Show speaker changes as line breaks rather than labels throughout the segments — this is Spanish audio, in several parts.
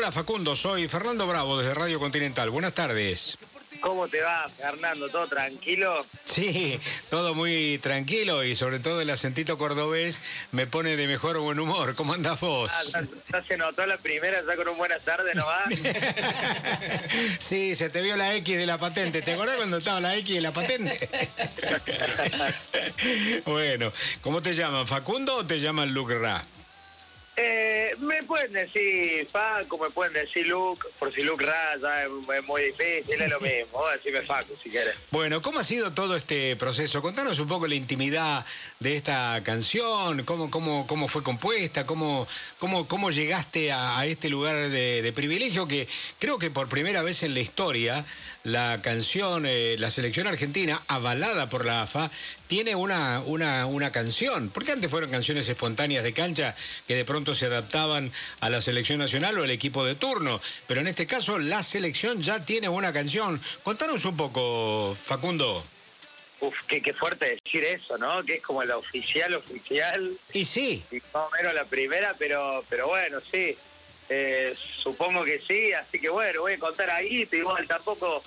Hola Facundo, soy Fernando Bravo desde Radio Continental. Buenas tardes.
¿Cómo te va, Fernando? ¿Todo tranquilo?
Sí, todo muy tranquilo y sobre todo el acentito cordobés me pone de mejor buen humor. ¿Cómo andás vos?
Ah, ya, se notó la primera, ya con un buenas tardes va?
sí, se te vio la X de la patente. ¿Te acordás cuando estaba la X de la patente? bueno, ¿cómo te llaman? ¿Facundo o te llaman Luke Ra?
Eh, me pueden decir Facu, me pueden decir Luke, por si Luke Raya es, muy difícil, es lo mismo. Decime Facu si quieres.
Bueno, ¿cómo ha sido todo este proceso? Contanos un poco la intimidad de esta canción, cómo, cómo, cómo fue compuesta, cómo, cómo, cómo llegaste a, este lugar de, privilegio que creo que por primera vez en la historia la canción, eh, la selección argentina, avalada por la AFA, tiene una, una, una canción. Porque antes fueron canciones espontáneas de cancha que de pronto se adaptaban a la selección nacional o al equipo de turno. Pero en este caso la selección ya tiene una canción. Contanos un poco, Facundo.
Uf, qué, qué fuerte decir eso, ¿no? Que es como la oficial, oficial.
Y sí.
Y más o menos la primera, pero, pero bueno, sí. Eh, supongo que sí, así que bueno, voy a contar ahí, pero igual tampoco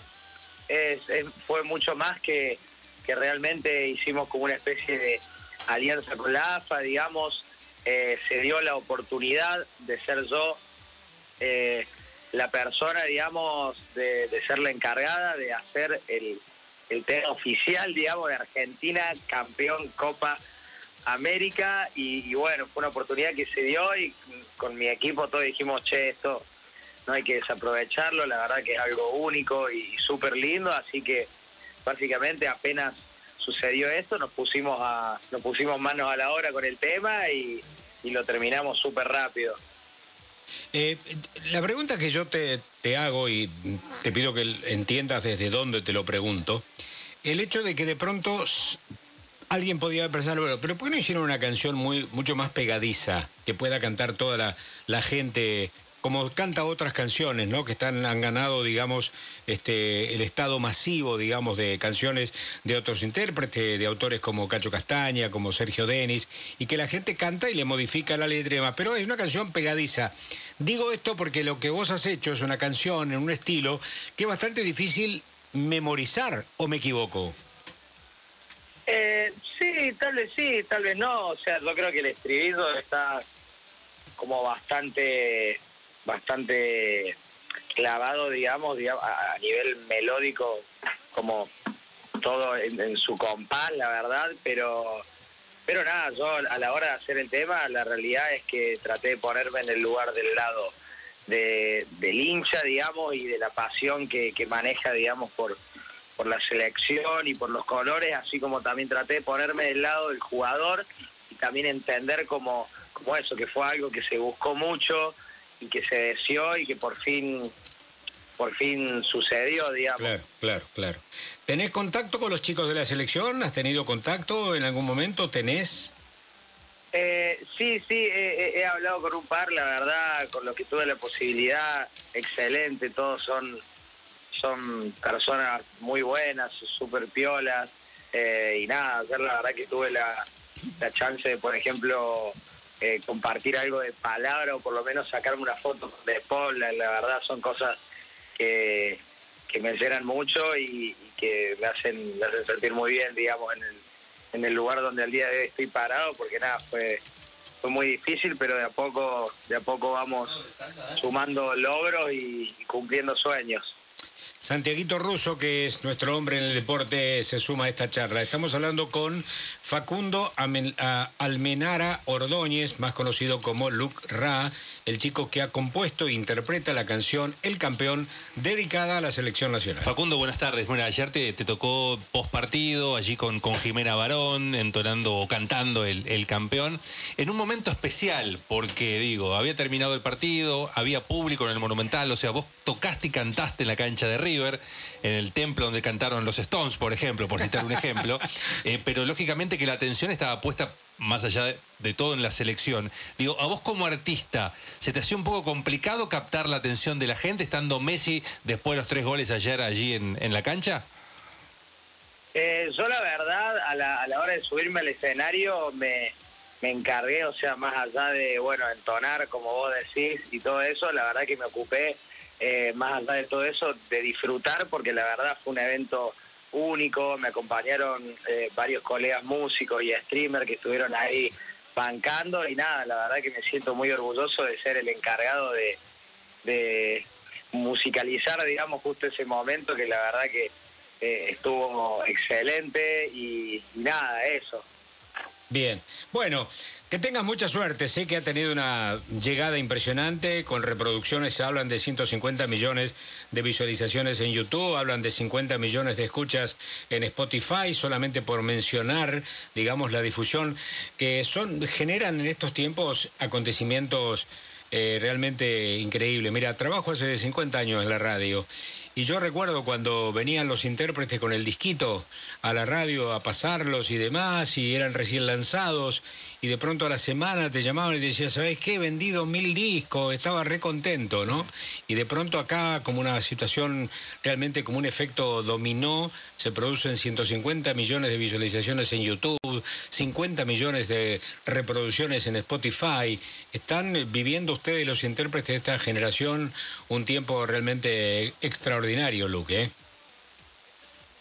es, fue mucho más que, que realmente hicimos como una especie de alianza con la AFA, digamos, eh, se dio la oportunidad de ser yo eh, la persona, digamos, de, ser la encargada de hacer el, el tema oficial, digamos, de Argentina, campeón Copa América. Y, bueno, fue una oportunidad que se dio y con mi equipo todos dijimos, che, esto no hay que desaprovecharlo, la verdad que es algo único y súper lindo, así que básicamente apenas sucedió esto, nos pusimos a, nos pusimos manos a la obra con el tema y, lo terminamos súper rápido.
Eh, la pregunta que yo te, te, hago y te pido que entiendas desde dónde te lo pregunto, el hecho de que de pronto alguien podía pensar, bueno, pero ¿por qué no hicieron una canción muy, mucho más pegadiza que pueda cantar toda la, la gente como canta otras canciones, ¿no? Que están, han ganado, digamos, este, el estado masivo, digamos, de canciones de otros intérpretes, de autores como Cacho Castaña, como Sergio Denis, y que la gente canta y le modifica la letra y demás. Pero es una canción pegadiza. Digo esto porque lo que vos has hecho es una canción en un estilo que es bastante difícil memorizar, ¿o me equivoco?
Eh, sí, tal vez sí, tal vez no. O sea, yo creo que el estribillo está como bastante bastante clavado, digamos, a, nivel melódico, como todo en, su compás, la verdad, pero pero nada, yo a la hora de hacer el tema, la realidad es que traté de ponerme en el lugar del lado de, del hincha, digamos, y de la pasión que, que maneja, digamos, por, por la selección y por los colores, así como también traté de ponerme del lado del jugador y también entender como, como eso, que fue algo que se buscó mucho, y que se deseó y que por fin por fin sucedió, digamos.
Claro, claro, claro. ¿Tenés contacto con los chicos de la selección? ¿Has tenido contacto en algún momento? ¿Tenés?
Eh, sí, sí, he, hablado con un par, la verdad, con los que tuve la posibilidad, excelente, todos son, son personas muy buenas, súper piolas, eh, y nada, la verdad que tuve la, la chance de, por ejemplo, eh, compartir algo de palabra o por lo menos sacarme una foto de Paul, la, verdad son cosas que, me llenan mucho y, que me hacen, me hacen sentir muy bien, digamos, en el, en el lugar donde al día de hoy estoy parado, porque nada, fue, fue muy difícil, pero de a poco, de a poco vamos sumando logros y cumpliendo sueños.
Santiaguito Russo, que es nuestro hombre en el deporte, se suma a esta charla. Estamos hablando con Facundo Almenara Ordóñez, más conocido como Luke Ra, el chico que ha compuesto e interpreta la canción El Campeón, dedicada a la selección nacional.
Facundo, buenas tardes. Bueno, ayer te, tocó post partido, allí con, Jimena Barón, entonando o cantando el, el campeón, en un momento especial, porque digo, había terminado el partido, había público en el Monumental, o sea, vos tocaste y cantaste en la cancha de River, en el templo donde cantaron los Stones, por ejemplo, por citar un ejemplo, eh, pero lógicamente que la atención estaba puesta más allá de, todo en la selección. Digo, a vos como artista, ¿se te hacía un poco complicado captar la atención de la gente estando Messi después de los tres goles ayer allí en, la cancha?
Eh, yo la verdad, a la, hora de subirme al escenario, me, me encargué, o sea, más allá de, bueno, entonar, como vos decís, y todo eso, la verdad que me ocupé, eh, más allá de todo eso, de disfrutar, porque la verdad fue un evento único, me acompañaron eh, varios colegas músicos y streamers que estuvieron ahí bancando, y nada, la verdad que me siento muy orgulloso de ser el encargado de, musicalizar, digamos, justo ese momento que la verdad que eh, estuvo excelente. Y nada, eso.
Bien, bueno, que tengas mucha suerte. Sé que ha tenido una llegada impresionante con reproducciones. Hablan de 150 millones de visualizaciones en YouTube, hablan de 50 millones de escuchas en Spotify, solamente por mencionar, digamos, la difusión que son generan en estos tiempos acontecimientos eh, realmente increíbles. Mira, trabajo hace 50 años en la radio y yo recuerdo cuando venían los intérpretes con el disquito a la radio a pasarlos y demás, y eran recién lanzados, y de pronto a la semana te llamaban y te decían, ¿sabes qué? He vendido mil discos, estaba re contento, ¿no? Y de pronto acá, como una situación realmente como un efecto dominó, se producen 150 millones de visualizaciones en YouTube, 50 millones de reproducciones en Spotify. Están viviendo ustedes, los intérpretes de esta generación, un tiempo realmente extraordinario, Luke, ¿eh?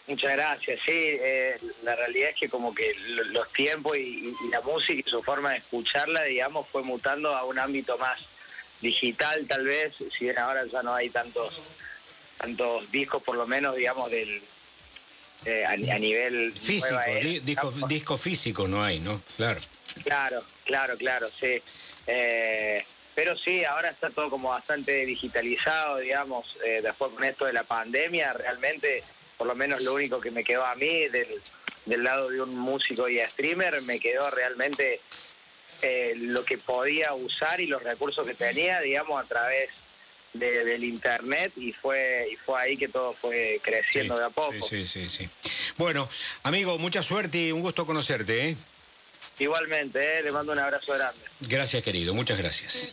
Muchas gracias. Sí, eh, la realidad es que como que los tiempos y, la música y su forma de escucharla, digamos, fue mutando a un ámbito más digital tal vez, si bien ahora ya no hay tantos tantos discos por lo menos, digamos, del eh, a, nivel
físico, disco, físico no hay, ¿no? Claro.
Claro, claro, claro, sí. Eh, pero sí, ahora está todo como bastante digitalizado, digamos, después con esto de la pandemia, realmente por lo menos lo único que me quedó a mí del, del lado de un músico y streamer, me quedó realmente eh, lo que podía usar y los recursos que tenía, digamos, a través del internet y fue y fue ahí que todo fue creciendo de a poco.
Sí, sí, sí, Bueno, amigo, mucha suerte y un gusto conocerte. ¿eh?
Igualmente, ¿eh? le mando un abrazo grande.
Gracias, querido, muchas gracias.